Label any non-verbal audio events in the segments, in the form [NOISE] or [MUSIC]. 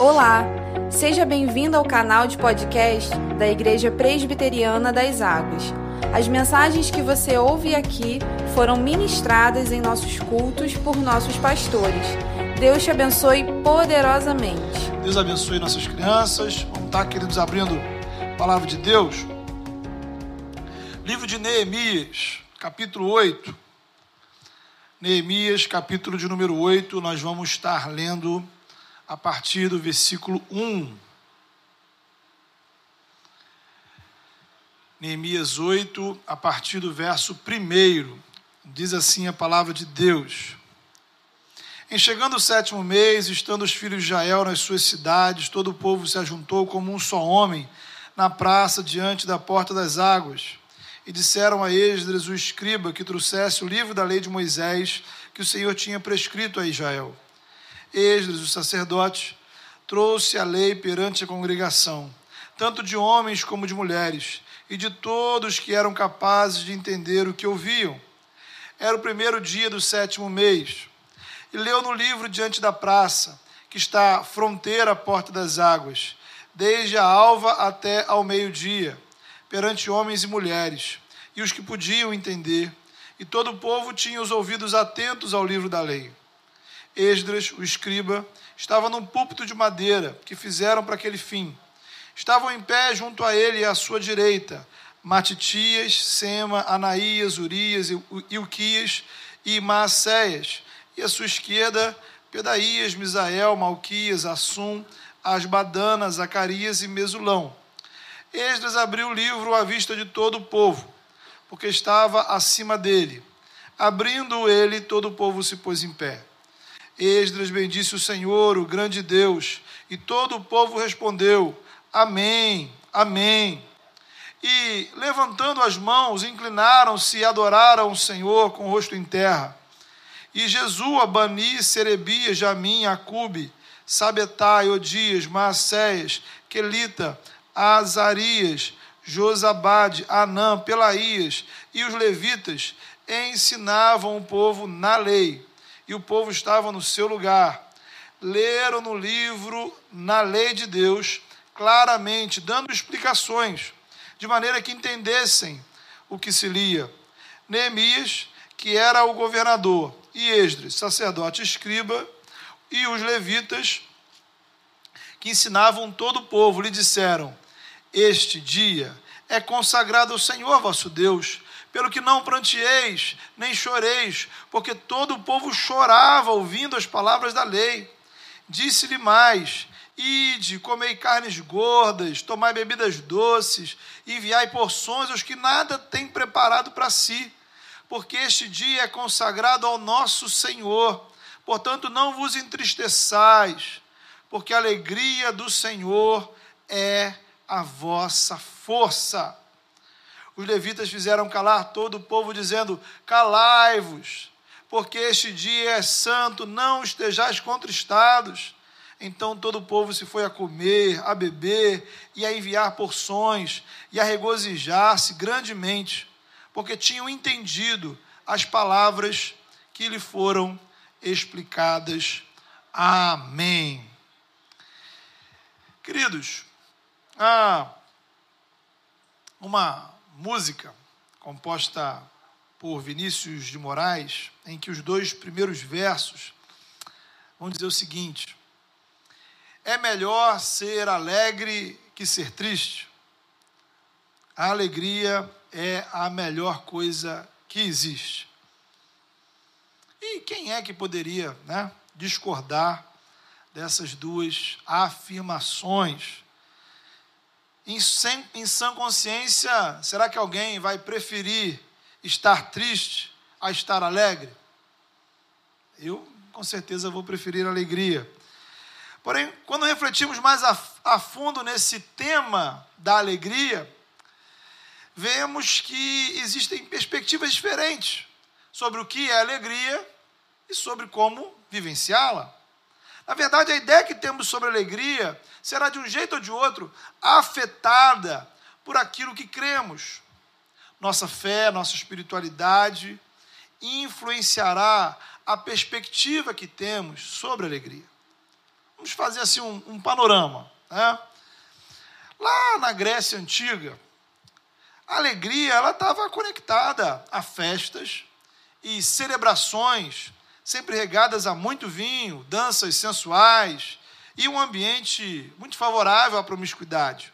Olá, seja bem-vindo ao canal de podcast da Igreja Presbiteriana das Águas. As mensagens que você ouve aqui foram ministradas em nossos cultos por nossos pastores. Deus te abençoe poderosamente. Deus abençoe nossas crianças. Vamos estar, queridos, abrindo a palavra de Deus. Livro de Neemias, capítulo 8. Neemias, capítulo de número 8, nós vamos estar lendo a partir do versículo 1. Neemias 8, a partir do verso 1. Diz assim a palavra de Deus. Em chegando o sétimo mês, estando os filhos de Israel nas suas cidades, todo o povo se ajuntou como um só homem na praça diante da porta das águas. E disseram a Esdras, o escriba, que trouxesse o livro da lei de Moisés, que o Senhor tinha prescrito a Israel. Esdras, o sacerdote, trouxe a lei perante a congregação, tanto de homens como de mulheres, e de todos que eram capazes de entender o que ouviam. Era o primeiro dia do sétimo mês. E leu no livro diante da praça, que está fronteira à porta das águas, desde a alva até ao meio-dia, perante homens e mulheres, e os que podiam entender. E todo o povo tinha os ouvidos atentos ao livro da lei. Esdras, o escriba, estava num púlpito de madeira que fizeram para aquele fim. Estavam em pé junto a ele e à sua direita Matitias, Sema, Anaías, Urias, Ilquias e Maacéias, e à sua esquerda Pedaías, Misael, Malquias, Assum, Asbadana, Zacarias e Mesulão. Esdras abriu o livro à vista de todo o povo, porque estava acima dele. Abrindo ele, todo o povo se pôs em pé. Esdras bendisse o Senhor, o grande Deus, e todo o povo respondeu: Amém, Amém. E, levantando as mãos, inclinaram-se e adoraram o Senhor com o rosto em terra. E Jesus, Abani, Serebias, Jamim, Acube, Sabetai, Odias, Maacéias, Quelita, Azarias, Josabade, Anã, Pelaías e os levitas ensinavam o povo na lei e o povo estava no seu lugar. Leram no livro, na lei de Deus, claramente, dando explicações, de maneira que entendessem o que se lia. Neemias, que era o governador, e Esdras, sacerdote escriba, e os levitas, que ensinavam todo o povo, lhe disseram: Este dia é consagrado ao Senhor vosso Deus pelo que não prantieis, nem choreis, porque todo o povo chorava ouvindo as palavras da lei. Disse-lhe mais: Ide, comei carnes gordas, tomai bebidas doces, enviai porções aos que nada têm preparado para si, porque este dia é consagrado ao nosso Senhor. Portanto, não vos entristeçais, porque a alegria do Senhor é a vossa força os levitas fizeram calar todo o povo, dizendo: Calai-vos, porque este dia é santo, não estejais contristados. Então todo o povo se foi a comer, a beber e a enviar porções e a regozijar-se grandemente, porque tinham entendido as palavras que lhe foram explicadas. Amém. Queridos, uma música composta por Vinícius de Moraes, em que os dois primeiros versos vão dizer o seguinte: É melhor ser alegre que ser triste. A alegria é a melhor coisa que existe. E quem é que poderia né, discordar dessas duas afirmações? Em, sem, em sã consciência, será que alguém vai preferir estar triste a estar alegre? Eu, com certeza, vou preferir alegria. Porém, quando refletimos mais a, a fundo nesse tema da alegria, vemos que existem perspectivas diferentes sobre o que é alegria e sobre como vivenciá-la. Na verdade, a ideia que temos sobre alegria será de um jeito ou de outro afetada por aquilo que cremos. Nossa fé, nossa espiritualidade influenciará a perspectiva que temos sobre a alegria. Vamos fazer assim um, um panorama. Né? Lá na Grécia Antiga, a alegria ela estava conectada a festas e celebrações, sempre regadas a muito vinho, danças sensuais e um ambiente muito favorável à promiscuidade.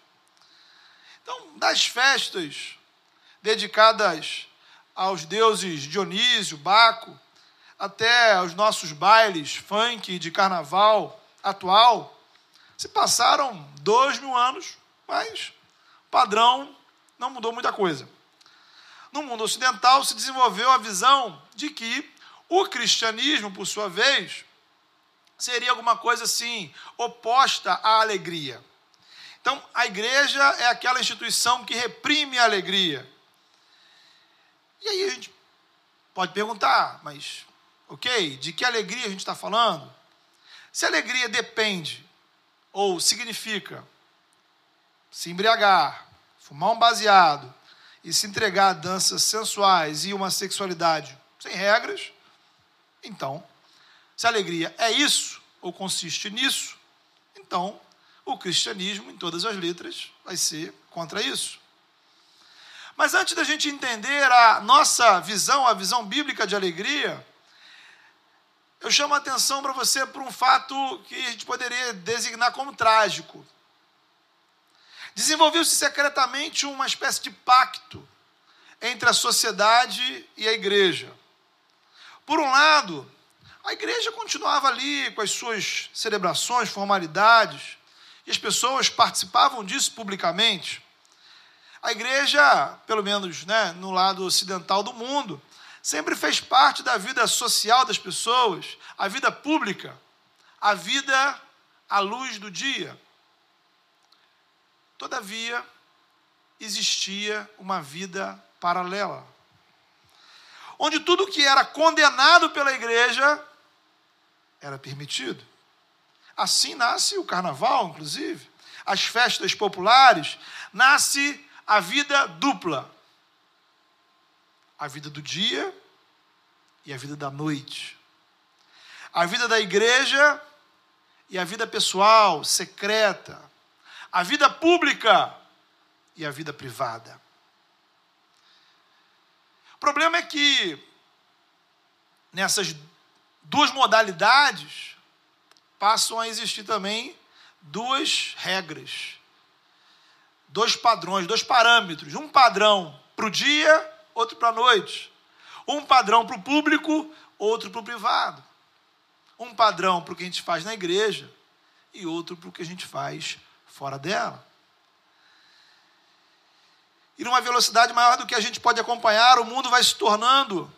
Então, das festas dedicadas aos deuses Dionísio, Baco, até aos nossos bailes funk de carnaval atual, se passaram dois mil anos, mas o padrão não mudou muita coisa. No mundo ocidental se desenvolveu a visão de que o cristianismo, por sua vez, seria alguma coisa assim, oposta à alegria. Então, a igreja é aquela instituição que reprime a alegria. E aí a gente pode perguntar, mas, ok, de que alegria a gente está falando? Se alegria depende ou significa se embriagar, fumar um baseado e se entregar a danças sensuais e uma sexualidade sem regras, então, se a alegria é isso, ou consiste nisso, então o cristianismo, em todas as letras, vai ser contra isso. Mas antes da gente entender a nossa visão, a visão bíblica de alegria, eu chamo a atenção para você para um fato que a gente poderia designar como trágico. Desenvolveu-se secretamente uma espécie de pacto entre a sociedade e a igreja. Por um lado, a igreja continuava ali com as suas celebrações, formalidades, e as pessoas participavam disso publicamente. A igreja, pelo menos né, no lado ocidental do mundo, sempre fez parte da vida social das pessoas, a vida pública, a vida à luz do dia. Todavia, existia uma vida paralela, onde tudo que era condenado pela igreja era permitido. Assim nasce o carnaval, inclusive, as festas populares, nasce a vida dupla. A vida do dia e a vida da noite. A vida da igreja e a vida pessoal, secreta. A vida pública e a vida privada. O problema é que nessas duas modalidades passam a existir também duas regras, dois padrões, dois parâmetros. Um padrão para o dia, outro para a noite. Um padrão para o público, outro para o privado. Um padrão para o que a gente faz na igreja e outro para o que a gente faz fora dela. E numa velocidade maior do que a gente pode acompanhar, o mundo vai se tornando,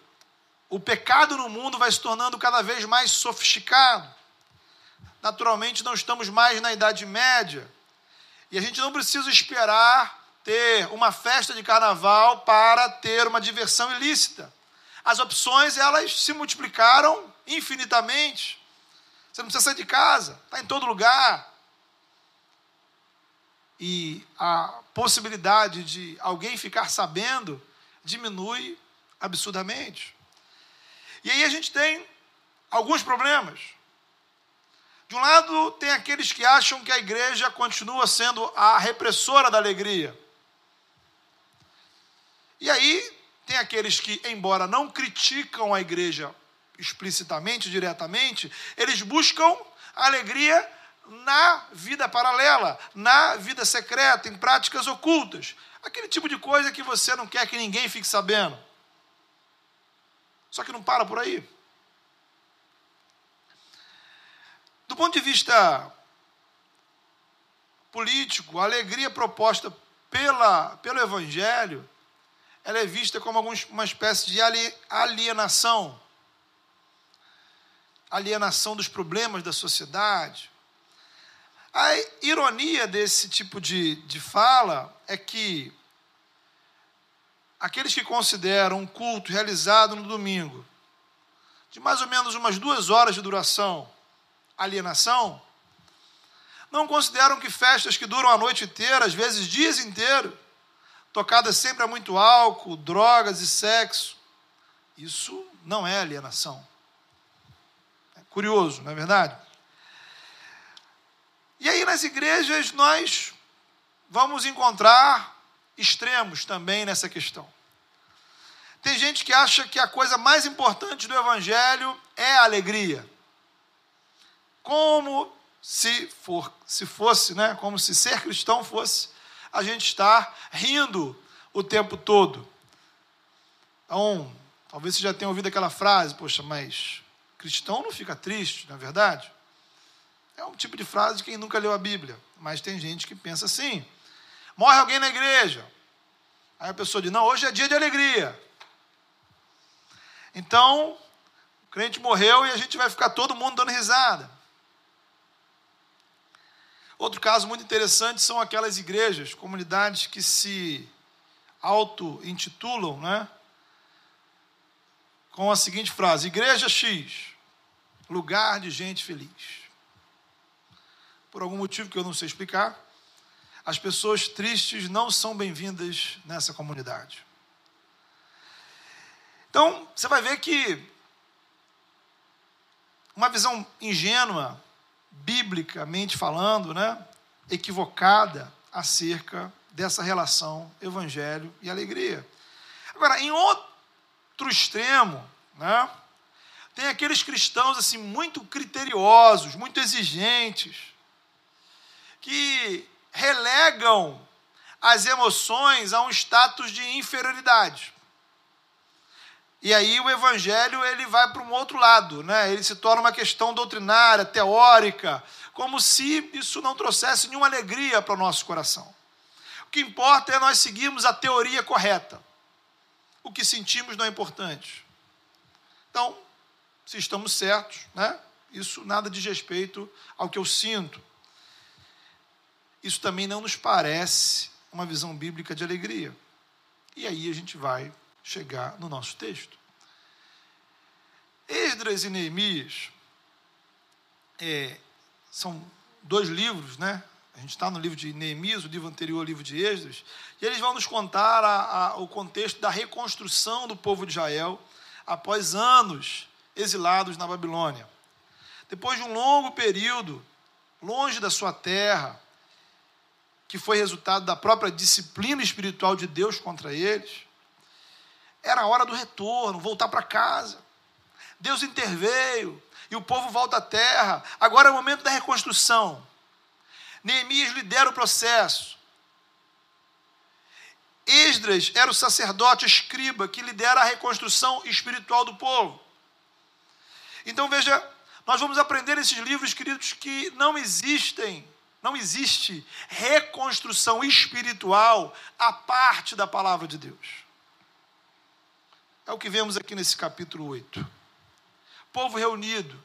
o pecado no mundo vai se tornando cada vez mais sofisticado naturalmente não estamos mais na Idade Média. E a gente não precisa esperar ter uma festa de carnaval para ter uma diversão ilícita. As opções, elas se multiplicaram infinitamente. Você não precisa sair de casa, está em todo lugar. E a possibilidade de alguém ficar sabendo diminui absurdamente. E aí a gente tem alguns problemas. De um lado, tem aqueles que acham que a igreja continua sendo a repressora da alegria. E aí, tem aqueles que, embora não criticam a igreja explicitamente, diretamente, eles buscam alegria na vida paralela, na vida secreta, em práticas ocultas. Aquele tipo de coisa que você não quer que ninguém fique sabendo. Só que não para por aí. Do ponto de vista político, a alegria proposta pela, pelo Evangelho, ela é vista como uma espécie de alienação. Alienação dos problemas da sociedade. A ironia desse tipo de, de fala é que aqueles que consideram um culto realizado no domingo, de mais ou menos umas duas horas de duração, alienação, não consideram que festas que duram a noite inteira, às vezes dias inteiros, tocadas sempre a muito álcool, drogas e sexo, isso não é alienação. É curioso, não é verdade? Nas igrejas nós vamos encontrar extremos também nessa questão. Tem gente que acha que a coisa mais importante do Evangelho é a alegria. Como se, for, se fosse, né? como se ser cristão fosse a gente estar rindo o tempo todo. Então, talvez você já tenha ouvido aquela frase, poxa, mas cristão não fica triste, não é verdade? É um tipo de frase de quem nunca leu a Bíblia, mas tem gente que pensa assim. Morre alguém na igreja. Aí a pessoa diz: Não, hoje é dia de alegria. Então, o crente morreu e a gente vai ficar todo mundo dando risada. Outro caso muito interessante são aquelas igrejas, comunidades que se auto-intitulam, né? Com a seguinte frase: Igreja X, lugar de gente feliz. Por algum motivo que eu não sei explicar, as pessoas tristes não são bem-vindas nessa comunidade. Então, você vai ver que uma visão ingênua biblicamente falando, né, equivocada acerca dessa relação evangelho e alegria. Agora, em outro extremo, né, tem aqueles cristãos assim muito criteriosos, muito exigentes, que relegam as emoções a um status de inferioridade. E aí o evangelho ele vai para um outro lado, né? Ele se torna uma questão doutrinária, teórica, como se isso não trouxesse nenhuma alegria para o nosso coração. O que importa é nós seguirmos a teoria correta. O que sentimos não é importante. Então, se estamos certos, né? Isso nada diz respeito ao que eu sinto. Isso também não nos parece uma visão bíblica de alegria. E aí a gente vai chegar no nosso texto. Esdras e Neemias é, são dois livros, né? A gente está no livro de Neemias, o livro anterior ao livro de Esdras, e eles vão nos contar a, a, o contexto da reconstrução do povo de Israel após anos exilados na Babilônia. Depois de um longo período longe da sua terra, que foi resultado da própria disciplina espiritual de Deus contra eles, era a hora do retorno, voltar para casa. Deus interveio e o povo volta à terra. Agora é o momento da reconstrução. Neemias lidera o processo. Esdras era o sacerdote escriba que lidera a reconstrução espiritual do povo. Então veja, nós vamos aprender nesses livros, queridos, que não existem, não existe reconstrução espiritual a parte da palavra de Deus. É o que vemos aqui nesse capítulo 8. Povo reunido.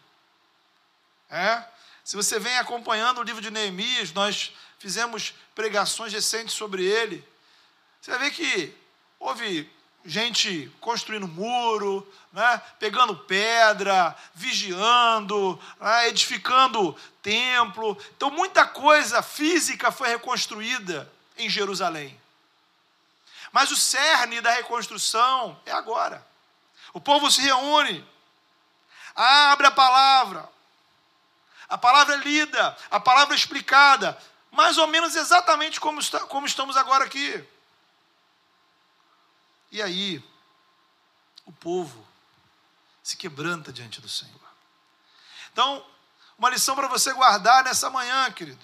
É? Se você vem acompanhando o livro de Neemias, nós fizemos pregações recentes sobre ele. Você ver que houve gente construindo muro, né, pegando pedra, vigiando, né, edificando templo. Então, muita coisa física foi reconstruída em Jerusalém. Mas o cerne da reconstrução é agora. O povo se reúne, abre a palavra, a palavra é lida, a palavra é explicada, mais ou menos exatamente como, está, como estamos agora aqui. E aí, o povo se quebranta diante do Senhor. Então, uma lição para você guardar nessa manhã, querido.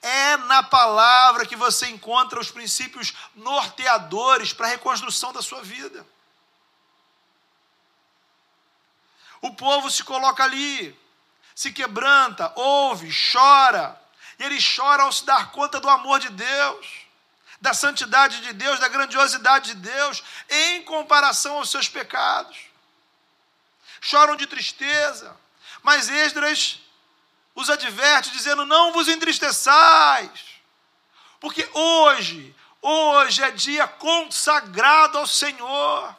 É na palavra que você encontra os princípios norteadores para a reconstrução da sua vida. O povo se coloca ali, se quebranta, ouve, chora. E ele chora ao se dar conta do amor de Deus, da santidade de Deus, da grandiosidade de Deus, em comparação aos seus pecados. Choram de tristeza. Mas Esdras os adverte, dizendo: Não vos entristeçais, porque hoje, hoje é dia consagrado ao Senhor.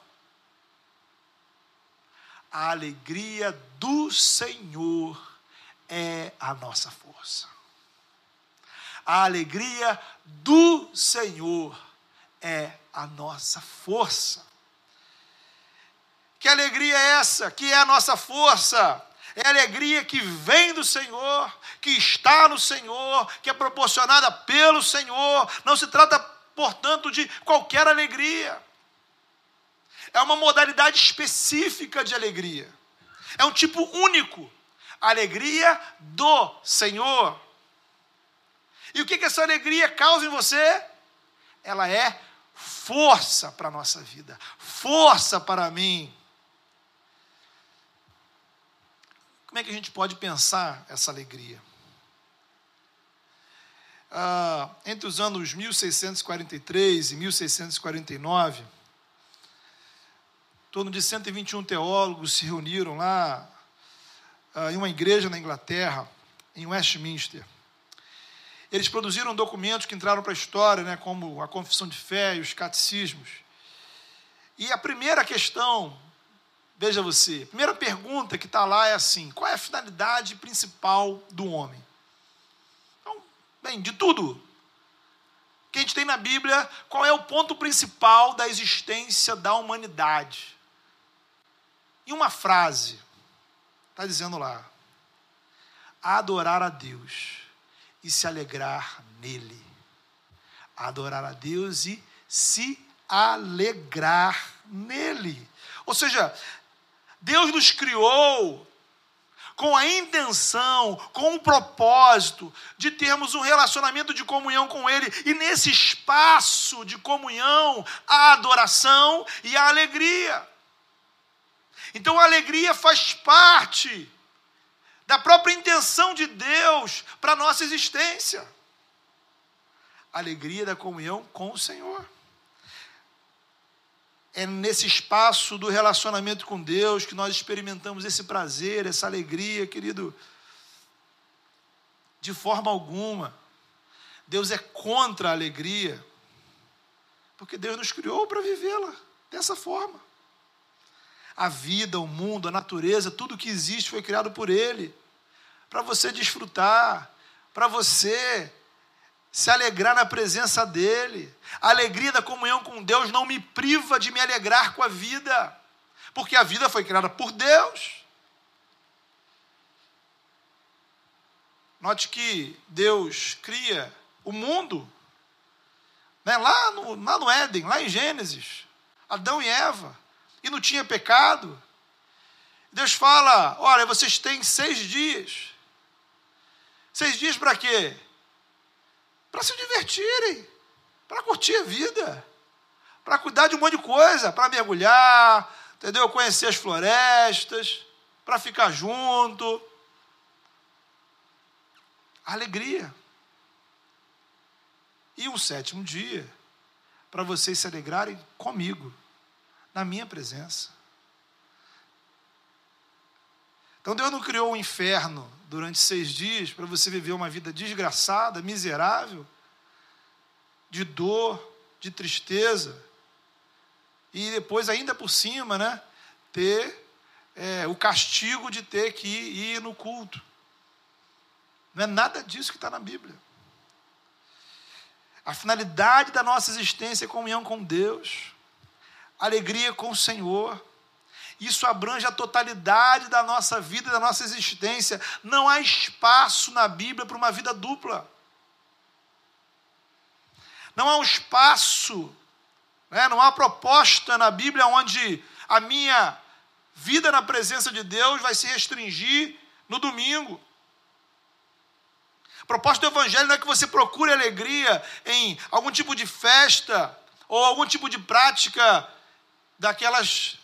A alegria do Senhor é a nossa força. A alegria do Senhor é a nossa força. Que alegria é essa? Que é a nossa força? É alegria que vem do Senhor, que está no Senhor, que é proporcionada pelo Senhor. Não se trata, portanto, de qualquer alegria. É uma modalidade específica de alegria. É um tipo único. Alegria do Senhor. E o que, que essa alegria causa em você? Ela é força para a nossa vida, força para mim. Como é que a gente pode pensar essa alegria? Ah, entre os anos 1643 e 1649, em torno de 121 teólogos se reuniram lá ah, em uma igreja na Inglaterra, em Westminster. Eles produziram documentos que entraram para a história, né, como a Confissão de Fé e os catecismos. E a primeira questão Veja você, a primeira pergunta que está lá é assim: qual é a finalidade principal do homem? Então, bem, de tudo que a gente tem na Bíblia, qual é o ponto principal da existência da humanidade? Em uma frase, está dizendo lá: adorar a Deus e se alegrar nele. Adorar a Deus e se alegrar nele. Ou seja, Deus nos criou com a intenção, com o propósito de termos um relacionamento de comunhão com Ele, e nesse espaço de comunhão, a adoração e a alegria. Então a alegria faz parte da própria intenção de para a nossa existência. Alegria da comunhão com o Senhor é nesse espaço do relacionamento com Deus que nós experimentamos esse prazer, essa alegria, querido. De forma alguma. Deus é contra a alegria, porque Deus nos criou para vivê-la dessa forma. A vida, o mundo, a natureza, tudo que existe foi criado por Ele, para você desfrutar, para você se alegrar na presença dEle. A alegria da comunhão com Deus não me priva de me alegrar com a vida, porque a vida foi criada por Deus. Note que Deus cria o mundo, né, lá, no, lá no Éden, lá em Gênesis, Adão e Eva, e não tinha pecado. Deus fala: olha, vocês têm seis dias. Seis dias para quê? para se divertirem, para curtir a vida, para cuidar de um monte de coisa, para mergulhar, entendeu? Conhecer as florestas, para ficar junto. Alegria. E um sétimo dia, para vocês se alegrarem comigo, na minha presença. Então Deus não criou o inferno durante seis dias para você viver uma vida desgraçada, miserável, de dor, de tristeza, e depois, ainda por cima, né, ter é, o castigo de ter que ir no culto. Não é nada disso que está na Bíblia. A finalidade da nossa existência é comunhão com Deus, alegria com o Senhor isso abrange a totalidade da nossa vida, da nossa existência. Não há espaço na Bíblia para uma vida dupla. Não há um espaço, né? não há proposta na Bíblia onde a minha vida na presença de Deus vai se restringir no domingo. A proposta do Evangelho não é que você procure alegria em algum tipo de festa ou algum tipo de prática daquelas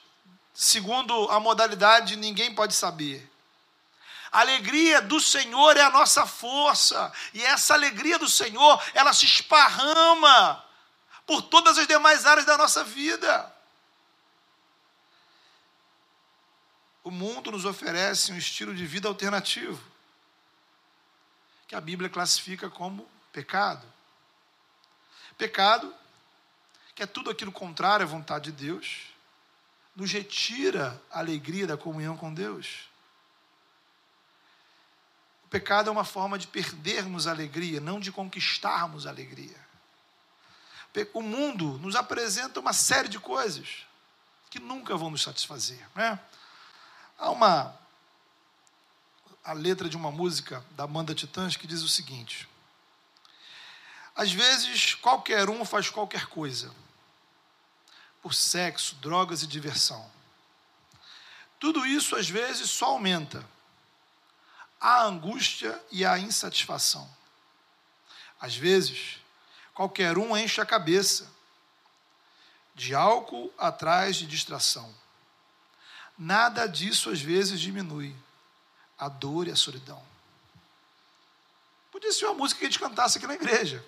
segundo a modalidade, ninguém pode saber. A alegria do Senhor é a nossa força, e essa alegria do Senhor, ela se esparrama por todas as demais áreas da nossa vida. O mundo nos oferece um estilo de vida alternativo, que a Bíblia classifica como pecado. Pecado, que é tudo aquilo contrário à vontade de Deus nos retira a alegria da comunhão com Deus. O pecado é uma forma de perdermos a alegria, não de conquistarmos a alegria. O mundo nos apresenta uma série de coisas que nunca vão nos satisfazer. Né? Há uma, a letra de uma música da banda Titãs que diz o seguinte: Às vezes qualquer um faz qualquer coisa, por sexo, drogas e diversão. Tudo isso às vezes só aumenta a angústia e a insatisfação. Às vezes, qualquer um enche a cabeça de álcool atrás de distração. Nada disso às vezes diminui a dor e a solidão. Podia ser uma música que a gente cantasse aqui na igreja.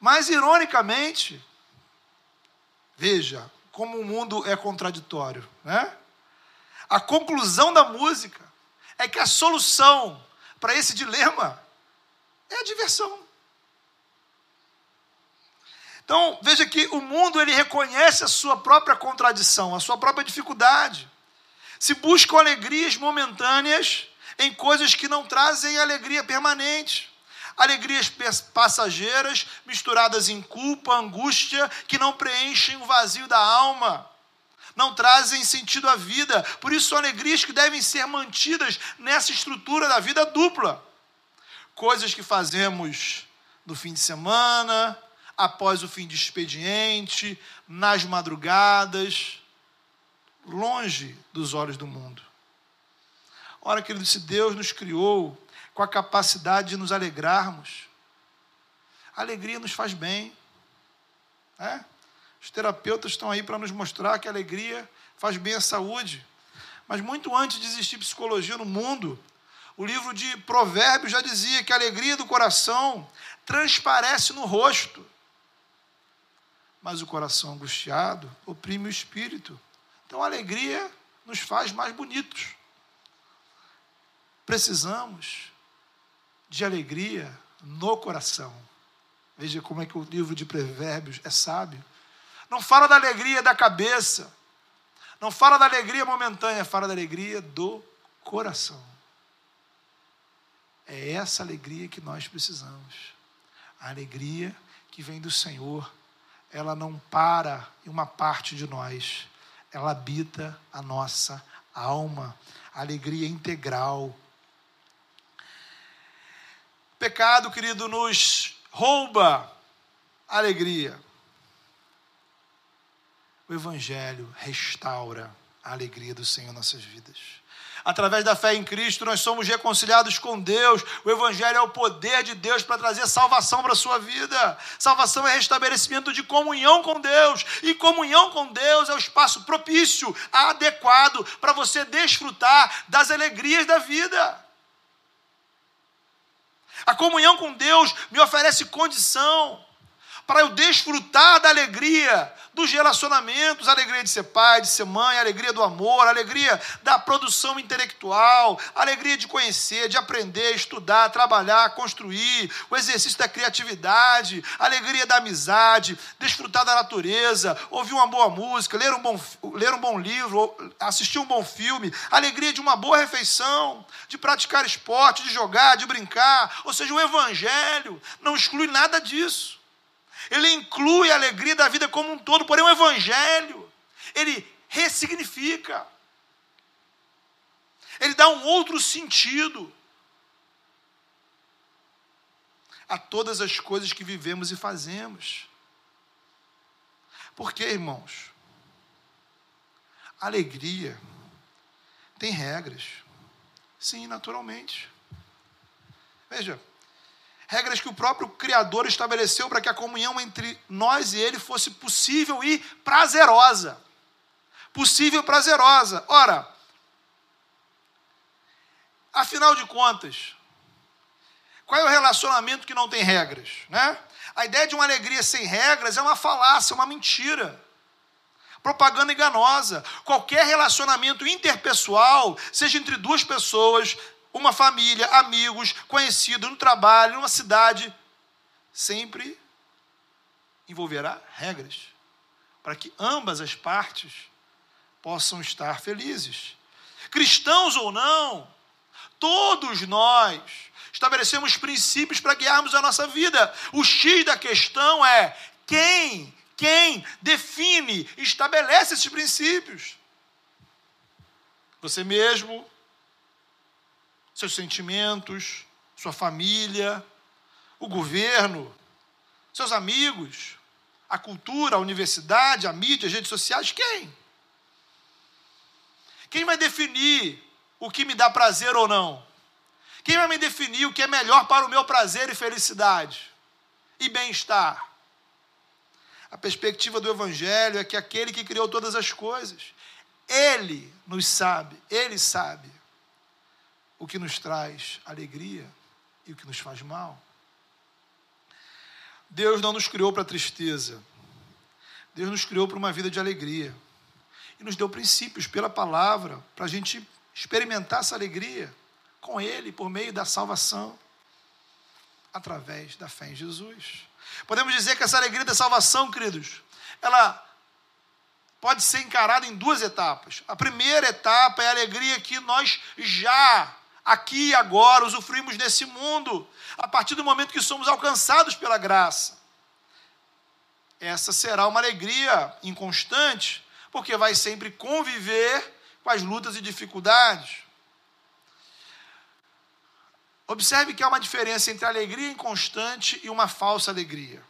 Mas, ironicamente, veja como o mundo é contraditório, né? A conclusão da música é que a solução para esse dilema é a diversão. Então, veja que o mundo ele reconhece a sua própria contradição, a sua própria dificuldade. Se buscam alegrias momentâneas em coisas que não trazem alegria permanente. Alegrias passageiras misturadas em culpa, angústia, que não preenchem o vazio da alma, não trazem sentido à vida. Por isso, são alegrias que devem ser mantidas nessa estrutura da vida dupla. Coisas que fazemos no fim de semana, após o fim de expediente, nas madrugadas, longe dos olhos do mundo. Ora, querido, se Deus nos criou com a capacidade de nos alegrarmos, a alegria nos faz bem. Né? Os terapeutas estão aí para nos mostrar que a alegria faz bem à saúde. Mas muito antes de existir psicologia no mundo, o livro de Provérbios já dizia que a alegria do coração transparece no rosto mas o coração angustiado oprime o espírito. Então a alegria nos faz mais bonitos. Precisamos de alegria no coração. Veja como é que o livro de Provérbios é sábio. Não fala da alegria da cabeça, não fala da alegria momentânea, fala da alegria do coração. É essa alegria que nós precisamos. A alegria que vem do Senhor ela não para em uma parte de nós, ela habita a nossa alma, alegria integral. Pecado, querido, nos rouba a alegria. O Evangelho restaura a alegria do Senhor em nossas vidas. Através da fé em Cristo, nós somos reconciliados com Deus. O Evangelho é o poder de Deus para trazer salvação para a sua vida. Salvação é restabelecimento de comunhão com Deus. E comunhão com Deus é o espaço propício, adequado para você desfrutar das alegrias da vida. A comunhão com Deus me oferece condição para eu desfrutar da alegria dos relacionamentos, a alegria de ser pai, de ser mãe, a alegria do amor, a alegria da produção intelectual, a alegria de conhecer, de aprender, estudar, trabalhar, construir, o exercício da criatividade, a alegria da amizade, desfrutar da natureza, ouvir uma boa música, ler um bom, ler um bom livro, assistir um bom filme, a alegria de uma boa refeição, de praticar esporte, de jogar, de brincar. Ou seja, o evangelho não exclui nada disso. Ele inclui a alegria da vida como um todo, porém o Evangelho, ele ressignifica. Ele dá um outro sentido a todas as coisas que vivemos e fazemos. Porque, irmãos, alegria tem regras. Sim, naturalmente. Veja, regras que o próprio Criador estabeleceu para que a comunhão entre nós e Ele fosse possível e prazerosa. Possível e prazerosa. Ora, afinal de contas, qual é o relacionamento que não tem regras? Né? A ideia de uma alegria sem regras é uma falácia, uma mentira. Propaganda enganosa. Qualquer relacionamento interpessoal, seja entre duas pessoas, uma família, amigos, conhecido, no trabalho, numa cidade, sempre envolverá regras para que ambas as partes possam estar felizes. Cristãos ou não, todos nós estabelecemos princípios para guiarmos a nossa vida. O X da questão é quem, quem define, estabelece esses princípios. Você mesmo, seus sentimentos, sua família, o governo, seus amigos, a cultura, a universidade, a mídia, as redes sociais? Quem? Quem vai definir o que me dá prazer ou não? Quem vai me definir o que é melhor para o meu prazer e felicidade e bem-estar? A perspectiva do Evangelho é que aquele que criou todas as coisas, ele nos sabe, ele sabe o que nos traz alegria e o que nos faz mal. Deus não nos criou para tristeza. Deus nos criou para uma vida de alegria. E nos deu princípios pela palavra para a gente experimentar essa alegria com Ele por meio da salvação, através da fé em Jesus. Podemos dizer que essa alegria da salvação, queridos, ela pode ser encarada em duas etapas. A primeira etapa é a alegria que nós já, aqui e agora, usufruímos nesse mundo, a partir do momento que somos alcançados pela graça. Essa será uma alegria inconstante, porque vai sempre conviver com as lutas e dificuldades. Observe que há uma diferença entre alegria inconstante e uma falsa alegria.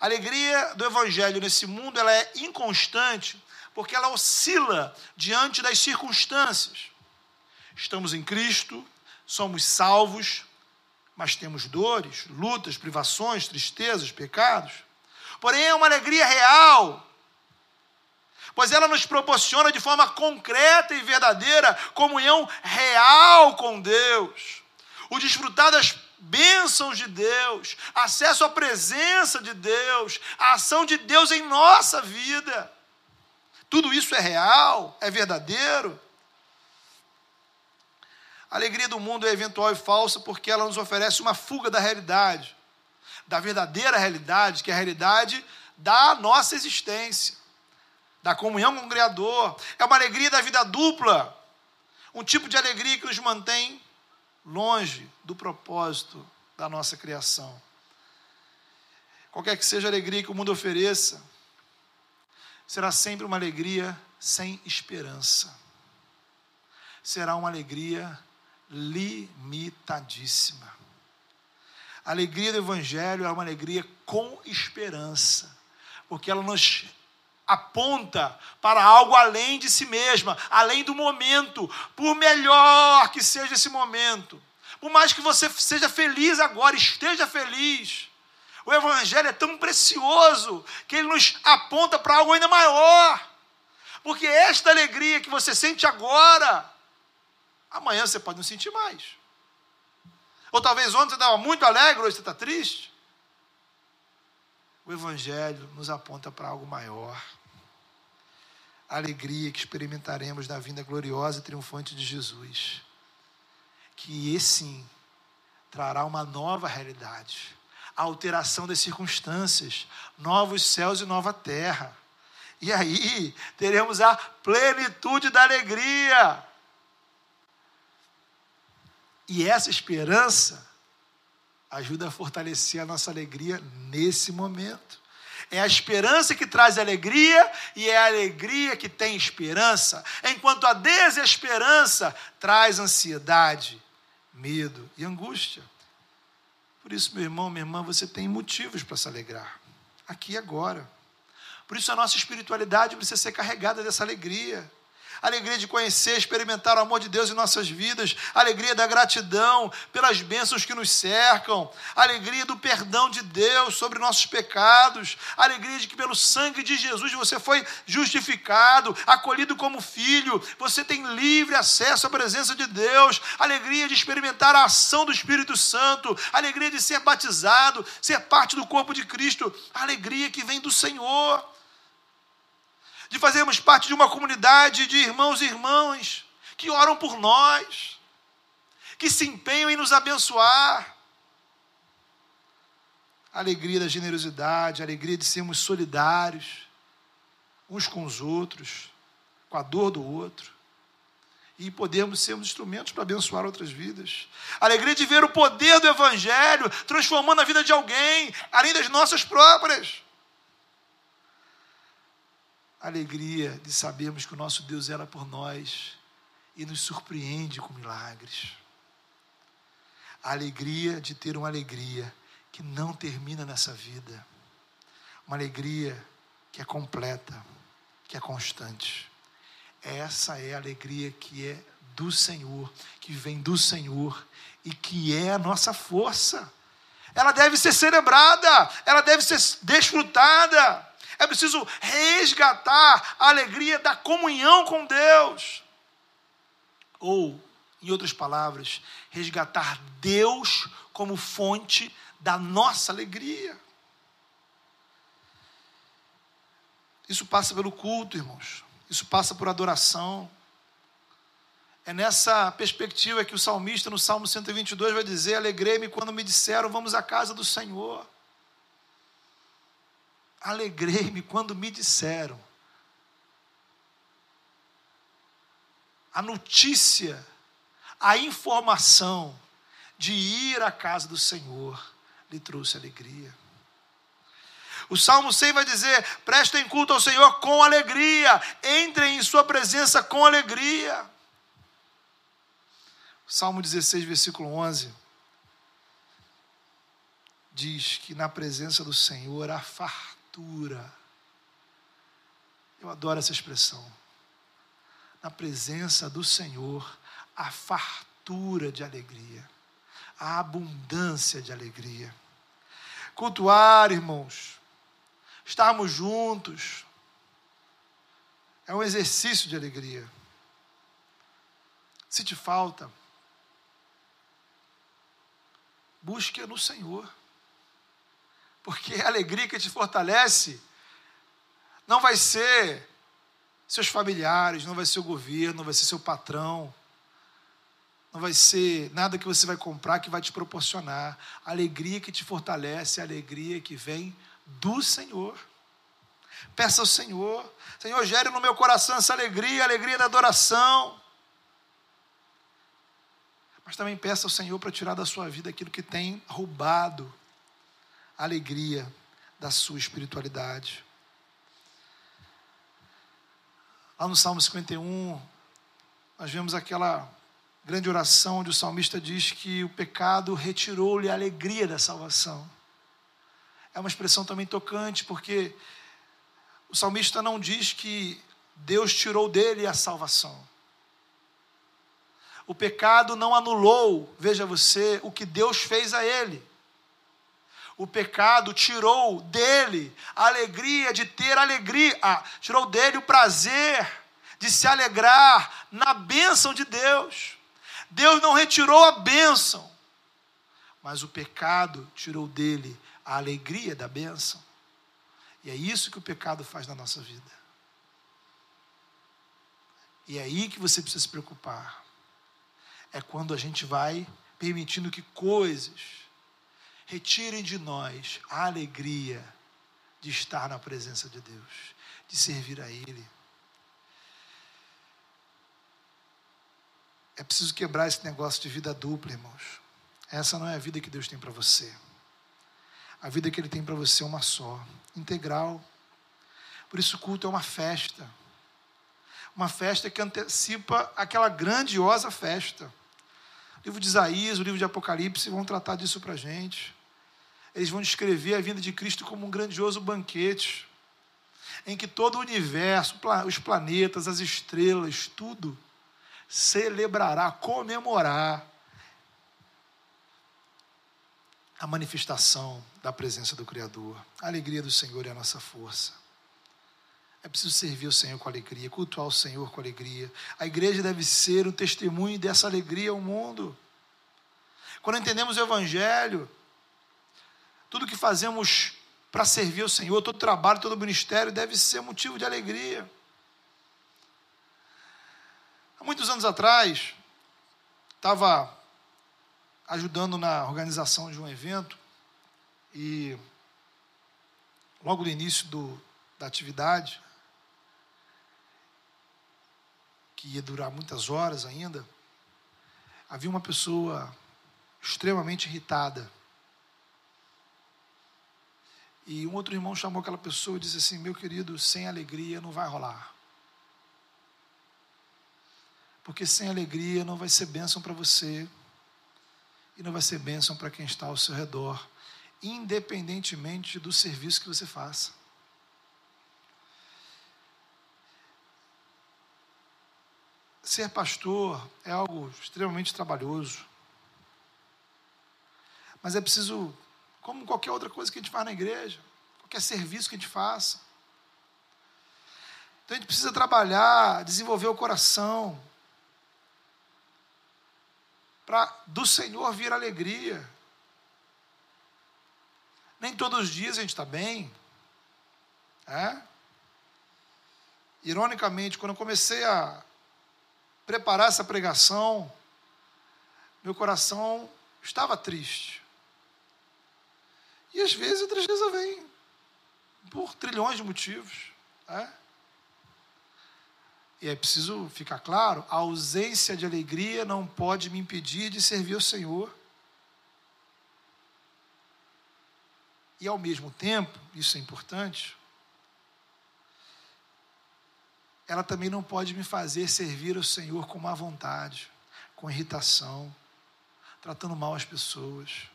A alegria do evangelho nesse mundo ela é inconstante porque ela oscila diante das circunstâncias. Estamos em Cristo, somos salvos, mas temos dores, lutas, privações, tristezas, pecados. Porém, é uma alegria real, pois ela nos proporciona de forma concreta e verdadeira comunhão real com Deus o desfrutar das bênçãos de Deus, acesso à presença de Deus, a ação de Deus em nossa vida. Tudo isso é real, é verdadeiro. A alegria do mundo é eventual e falsa porque ela nos oferece uma fuga da realidade, da verdadeira realidade, que é a realidade da nossa existência, da comunhão com o Criador. É uma alegria da vida dupla, um tipo de alegria que nos mantém longe do propósito da nossa criação. Qualquer que seja a alegria que o mundo ofereça, será sempre uma alegria sem esperança. Será uma alegria limitadíssima. A alegria do Evangelho é uma alegria com esperança, porque ela nos aponta para algo além de si mesma, além do momento, por melhor que seja esse momento. Por mais que você seja feliz agora, esteja feliz. O Evangelho é tão precioso que ele nos aponta para algo ainda maior. Porque esta alegria que você sente agora, amanhã você pode não sentir mais. Ou talvez ontem você estava muito alegre, hoje você está triste. O Evangelho nos aponta para algo maior a alegria que experimentaremos na vinda gloriosa e triunfante de Jesus. Que esse sim trará uma nova realidade, a alteração das circunstâncias, novos céus e nova terra. E aí teremos a plenitude da alegria. E essa esperança ajuda a fortalecer a nossa alegria nesse momento. É a esperança que traz alegria e é a alegria que tem esperança, enquanto a desesperança traz ansiedade, medo e angústia. Por isso, meu irmão, minha irmã, você tem motivos para se alegrar, aqui e agora. Por isso, a nossa espiritualidade precisa ser carregada dessa alegria alegria de conhecer, experimentar o amor de Deus em nossas vidas, alegria da gratidão pelas bênçãos que nos cercam, alegria do perdão de Deus sobre nossos pecados, alegria de que pelo sangue de Jesus você foi justificado, acolhido como filho, você tem livre acesso à presença de Deus, alegria de experimentar a ação do Espírito Santo, alegria de ser batizado, ser parte do corpo de Cristo, alegria que vem do Senhor de fazermos parte de uma comunidade de irmãos e irmãs que oram por nós, que se empenham em nos abençoar. A alegria da generosidade, a alegria de sermos solidários uns com os outros, com a dor do outro. E podemos sermos instrumentos para abençoar outras vidas. Alegria de ver o poder do Evangelho transformando a vida de alguém, além das nossas próprias alegria de sabermos que o nosso Deus era por nós e nos surpreende com milagres. A alegria de ter uma alegria que não termina nessa vida. Uma alegria que é completa, que é constante. Essa é a alegria que é do Senhor, que vem do Senhor e que é a nossa força. Ela deve ser celebrada, ela deve ser desfrutada. É preciso resgatar a alegria da comunhão com Deus. Ou, em outras palavras, resgatar Deus como fonte da nossa alegria. Isso passa pelo culto, irmãos. Isso passa por adoração. É nessa perspectiva que o salmista, no Salmo 122, vai dizer: Alegrei-me quando me disseram, vamos à casa do Senhor. Alegrei-me quando me disseram. A notícia, a informação de ir à casa do Senhor lhe trouxe alegria. O Salmo 100 vai dizer: prestem culto ao Senhor com alegria, entrem em Sua presença com alegria. Salmo 16, versículo 11, diz que na presença do Senhor há fartura. Eu adoro essa expressão. Na presença do Senhor há fartura de alegria, há abundância de alegria. Cultuar, irmãos, estarmos juntos, é um exercício de alegria. Se te falta, busque no Senhor. Porque a alegria que te fortalece não vai ser seus familiares, não vai ser o governo, não vai ser seu patrão, não vai ser nada que você vai comprar que vai te proporcionar. A alegria que te fortalece a alegria que vem do Senhor. Peça ao Senhor, Senhor, gere no meu coração essa alegria, a alegria da adoração mas também peça ao Senhor para tirar da sua vida aquilo que tem roubado alegria da sua espiritualidade. Lá no Salmo 51, nós vemos aquela grande oração onde o salmista diz que o pecado retirou-lhe a alegria da salvação. É uma expressão também tocante, porque o salmista não diz que Deus tirou dele a salvação. O pecado não anulou, veja você, o que Deus fez a ele. O pecado tirou dele a alegria de ter alegria, ah, tirou dele o prazer de se alegrar na bênção de Deus. Deus não retirou a bênção, mas o pecado tirou dele a alegria da bênção. E é isso que o pecado faz na nossa vida. E é aí que você precisa se preocupar é quando a gente vai permitindo que coisas retirem de nós a alegria de estar na presença de Deus, de servir a Ele. É preciso quebrar esse negócio de vida dupla, irmãos. Essa não é a vida que Deus tem para você. A vida que Ele tem para você é uma só, integral. Por isso, o culto é uma festa. Uma festa que antecipa aquela grandiosa festa. O livro de Isaías, o livro de Apocalipse vão tratar disso para a gente. Eles vão descrever a vinda de Cristo como um grandioso banquete, em que todo o universo, os planetas, as estrelas, tudo celebrará, comemorará a manifestação da presença do Criador. A alegria do Senhor é a nossa força. É preciso servir o Senhor com alegria, cultuar o Senhor com alegria. A igreja deve ser um testemunho dessa alegria ao mundo. Quando entendemos o Evangelho, tudo que fazemos para servir o Senhor, todo trabalho, todo ministério deve ser motivo de alegria. Há muitos anos atrás, estava ajudando na organização de um evento e logo no início do, da atividade, que ia durar muitas horas ainda, havia uma pessoa extremamente irritada. E um outro irmão chamou aquela pessoa e disse assim: Meu querido, sem alegria não vai rolar. Porque sem alegria não vai ser bênção para você. e não vai ser bênção para quem está ao seu redor, independentemente do serviço que você faça. Ser pastor é algo extremamente trabalhoso. Mas é preciso, como qualquer outra coisa que a gente faz na igreja, qualquer serviço que a gente faça. Então a gente precisa trabalhar, desenvolver o coração, para do Senhor vir alegria. Nem todos os dias a gente está bem. É? Ironicamente, quando eu comecei a preparar essa pregação, meu coração estava triste. E às vezes a tristeza vem por trilhões de motivos. É? E é preciso ficar claro: a ausência de alegria não pode me impedir de servir ao Senhor. E ao mesmo tempo, isso é importante, ela também não pode me fazer servir ao Senhor com má vontade, com irritação, tratando mal as pessoas.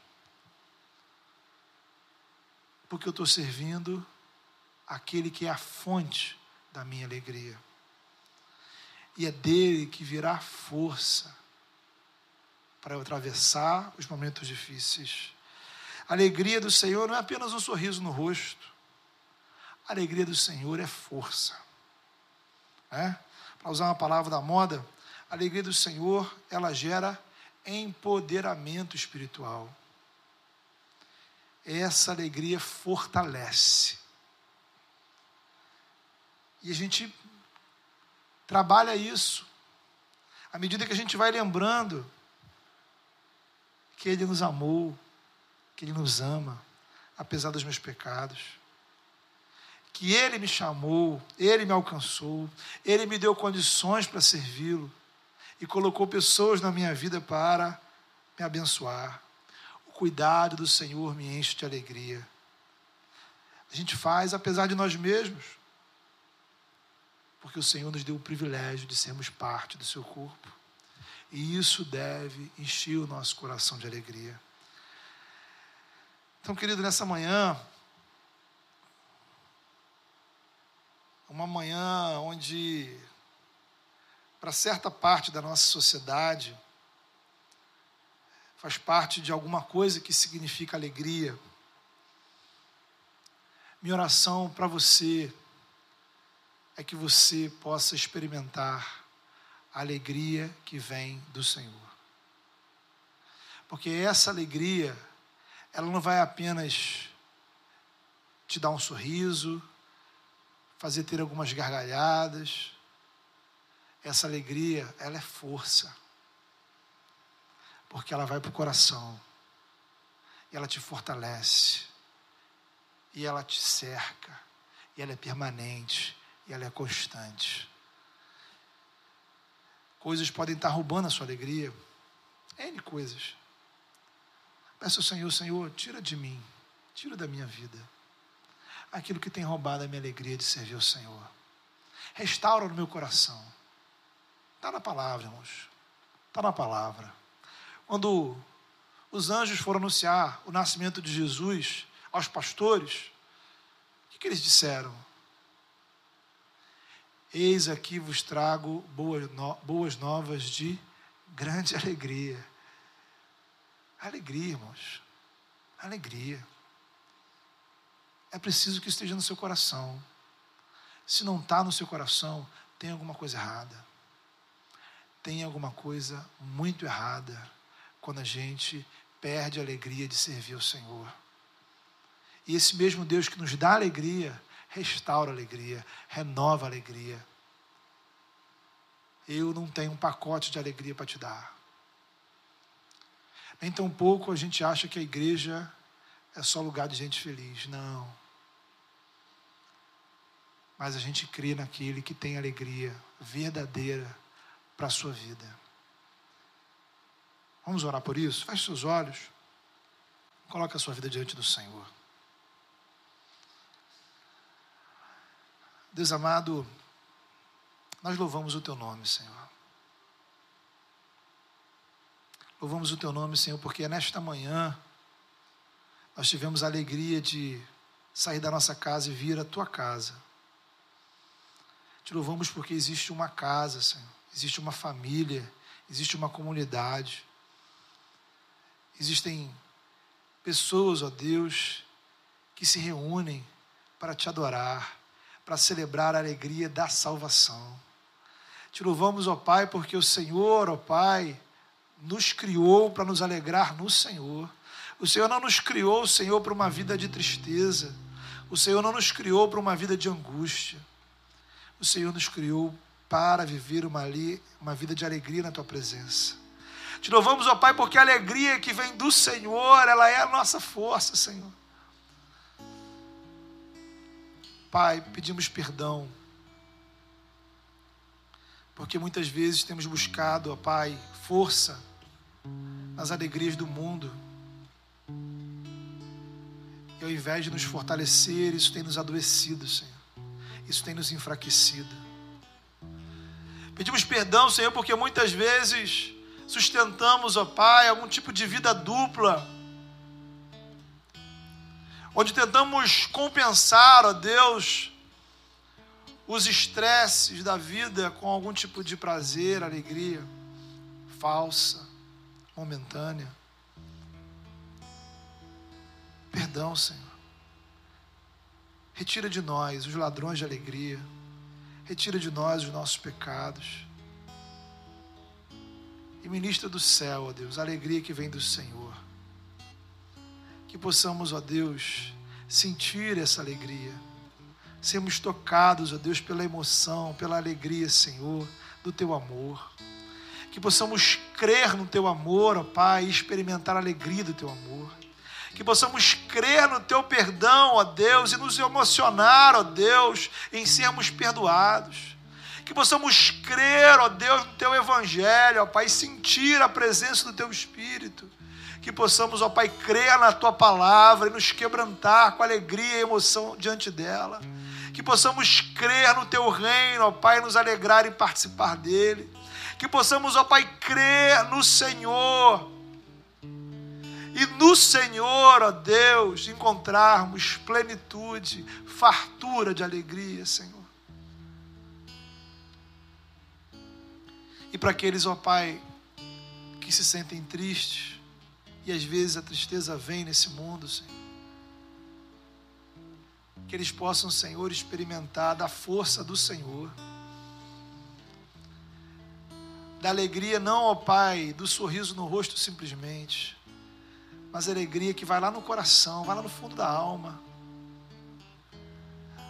Porque eu estou servindo aquele que é a fonte da minha alegria. E é dele que virá força para eu atravessar os momentos difíceis. A alegria do Senhor não é apenas um sorriso no rosto. A alegria do Senhor é força. Né? Para usar uma palavra da moda, a alegria do Senhor, ela gera empoderamento espiritual. Essa alegria fortalece. E a gente trabalha isso. À medida que a gente vai lembrando que Ele nos amou, que Ele nos ama, apesar dos meus pecados que Ele me chamou, Ele me alcançou, Ele me deu condições para servi-lo e colocou pessoas na minha vida para me abençoar. Cuidado do Senhor me enche de alegria. A gente faz apesar de nós mesmos, porque o Senhor nos deu o privilégio de sermos parte do seu corpo. E isso deve encher o nosso coração de alegria. Então, querido, nessa manhã, uma manhã onde, para certa parte da nossa sociedade, faz parte de alguma coisa que significa alegria. Minha oração para você é que você possa experimentar a alegria que vem do Senhor. Porque essa alegria, ela não vai apenas te dar um sorriso, fazer ter algumas gargalhadas. Essa alegria, ela é força. Porque ela vai para o coração. E ela te fortalece. E ela te cerca. E ela é permanente. E ela é constante. Coisas podem estar roubando a sua alegria. N coisas. Peça ao Senhor, Senhor, tira de mim, tira da minha vida aquilo que tem roubado a minha alegria de servir ao Senhor. Restaura no meu coração. Está na palavra, irmãos. Está na palavra. Quando os anjos foram anunciar o nascimento de Jesus aos pastores, o que, que eles disseram? Eis aqui vos trago boas, no, boas novas de grande [LAUGHS] alegria. Alegria, irmãos. Alegria é preciso que esteja no seu coração. Se não está no seu coração, tem alguma coisa errada. Tem alguma coisa muito errada quando a gente perde a alegria de servir ao Senhor. E esse mesmo Deus que nos dá alegria, restaura a alegria, renova a alegria. Eu não tenho um pacote de alegria para te dar. Nem pouco a gente acha que a igreja é só lugar de gente feliz. Não mas a gente crê naquele que tem alegria verdadeira para a sua vida. Vamos orar por isso? Feche seus olhos. Coloque a sua vida diante do Senhor. Deus amado, nós louvamos o teu nome, Senhor. Louvamos o teu nome, Senhor, porque nesta manhã nós tivemos a alegria de sair da nossa casa e vir à tua casa. Te louvamos porque existe uma casa, Senhor, existe uma família, existe uma comunidade. Existem pessoas, ó Deus, que se reúnem para te adorar, para celebrar a alegria da salvação. Te louvamos, ó Pai, porque o Senhor, ó Pai, nos criou para nos alegrar no Senhor. O Senhor não nos criou, Senhor, para uma vida de tristeza. O Senhor não nos criou para uma vida de angústia. O Senhor nos criou para viver uma, uma vida de alegria na tua presença. Te louvamos, ó Pai, porque a alegria que vem do Senhor, ela é a nossa força, Senhor. Pai, pedimos perdão, porque muitas vezes temos buscado, ó Pai, força nas alegrias do mundo. E ao invés de nos fortalecer, isso tem nos adoecido, Senhor. Isso tem nos enfraquecido. Pedimos perdão, Senhor, porque muitas vezes sustentamos, ó Pai, algum tipo de vida dupla, onde tentamos compensar, ó Deus, os estresses da vida com algum tipo de prazer, alegria falsa, momentânea. Perdão, Senhor. Retira de nós os ladrões de alegria. Retira de nós os nossos pecados. E ministra do céu, ó Deus, a alegria que vem do Senhor. Que possamos, ó Deus, sentir essa alegria. Sermos tocados, ó Deus, pela emoção, pela alegria, Senhor, do teu amor. Que possamos crer no teu amor, ó Pai, e experimentar a alegria do teu amor que possamos crer no teu perdão, ó Deus, e nos emocionar, ó Deus, em sermos perdoados. Que possamos crer, ó Deus, no teu evangelho, ó Pai, sentir a presença do teu Espírito. Que possamos, ó Pai, crer na tua palavra e nos quebrantar com alegria e emoção diante dela. Que possamos crer no teu reino, ó Pai, e nos alegrar em participar dele. Que possamos, ó Pai, crer no Senhor e no Senhor, ó Deus, encontrarmos plenitude, fartura de alegria, Senhor. E para aqueles, ó Pai, que se sentem tristes, e às vezes a tristeza vem nesse mundo, Senhor. Que eles possam, Senhor, experimentar da força do Senhor. Da alegria, não, ó Pai, do sorriso no rosto simplesmente mas alegria que vai lá no coração, vai lá no fundo da alma.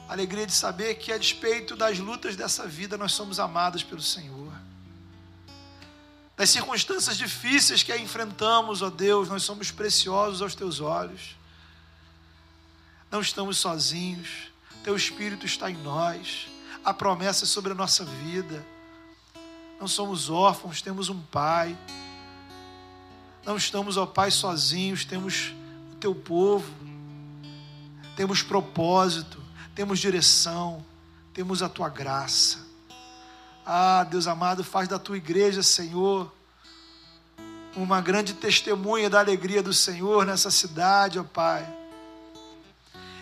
Alegria de saber que, a despeito das lutas dessa vida, nós somos amados pelo Senhor. Das circunstâncias difíceis que enfrentamos, ó Deus, nós somos preciosos aos teus olhos. Não estamos sozinhos, teu Espírito está em nós, a promessa é sobre a nossa vida. Não somos órfãos, temos um Pai. Não estamos, ó Pai, sozinhos, temos o teu povo, temos propósito, temos direção, temos a tua graça. Ah, Deus amado, faz da tua igreja, Senhor, uma grande testemunha da alegria do Senhor nessa cidade, ó Pai.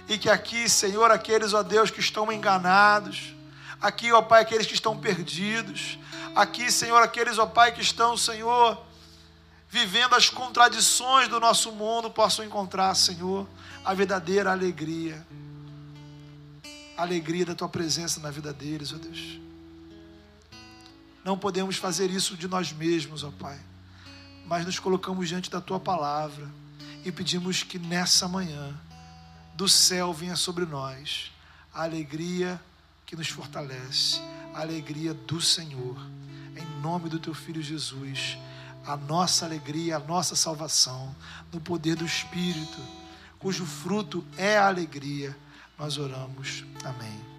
E que aqui, Senhor, aqueles, ó Deus, que estão enganados, aqui, ó Pai, aqueles que estão perdidos, aqui, Senhor, aqueles, ó Pai, que estão, Senhor, vivendo as contradições do nosso mundo, possam encontrar, Senhor, a verdadeira alegria. A alegria da tua presença na vida deles, ó Deus. Não podemos fazer isso de nós mesmos, ó Pai, mas nos colocamos diante da tua palavra e pedimos que nessa manhã do céu venha sobre nós a alegria que nos fortalece, a alegria do Senhor. Em nome do teu filho Jesus a nossa alegria, a nossa salvação, no poder do Espírito, cujo fruto é a alegria. Nós oramos. Amém.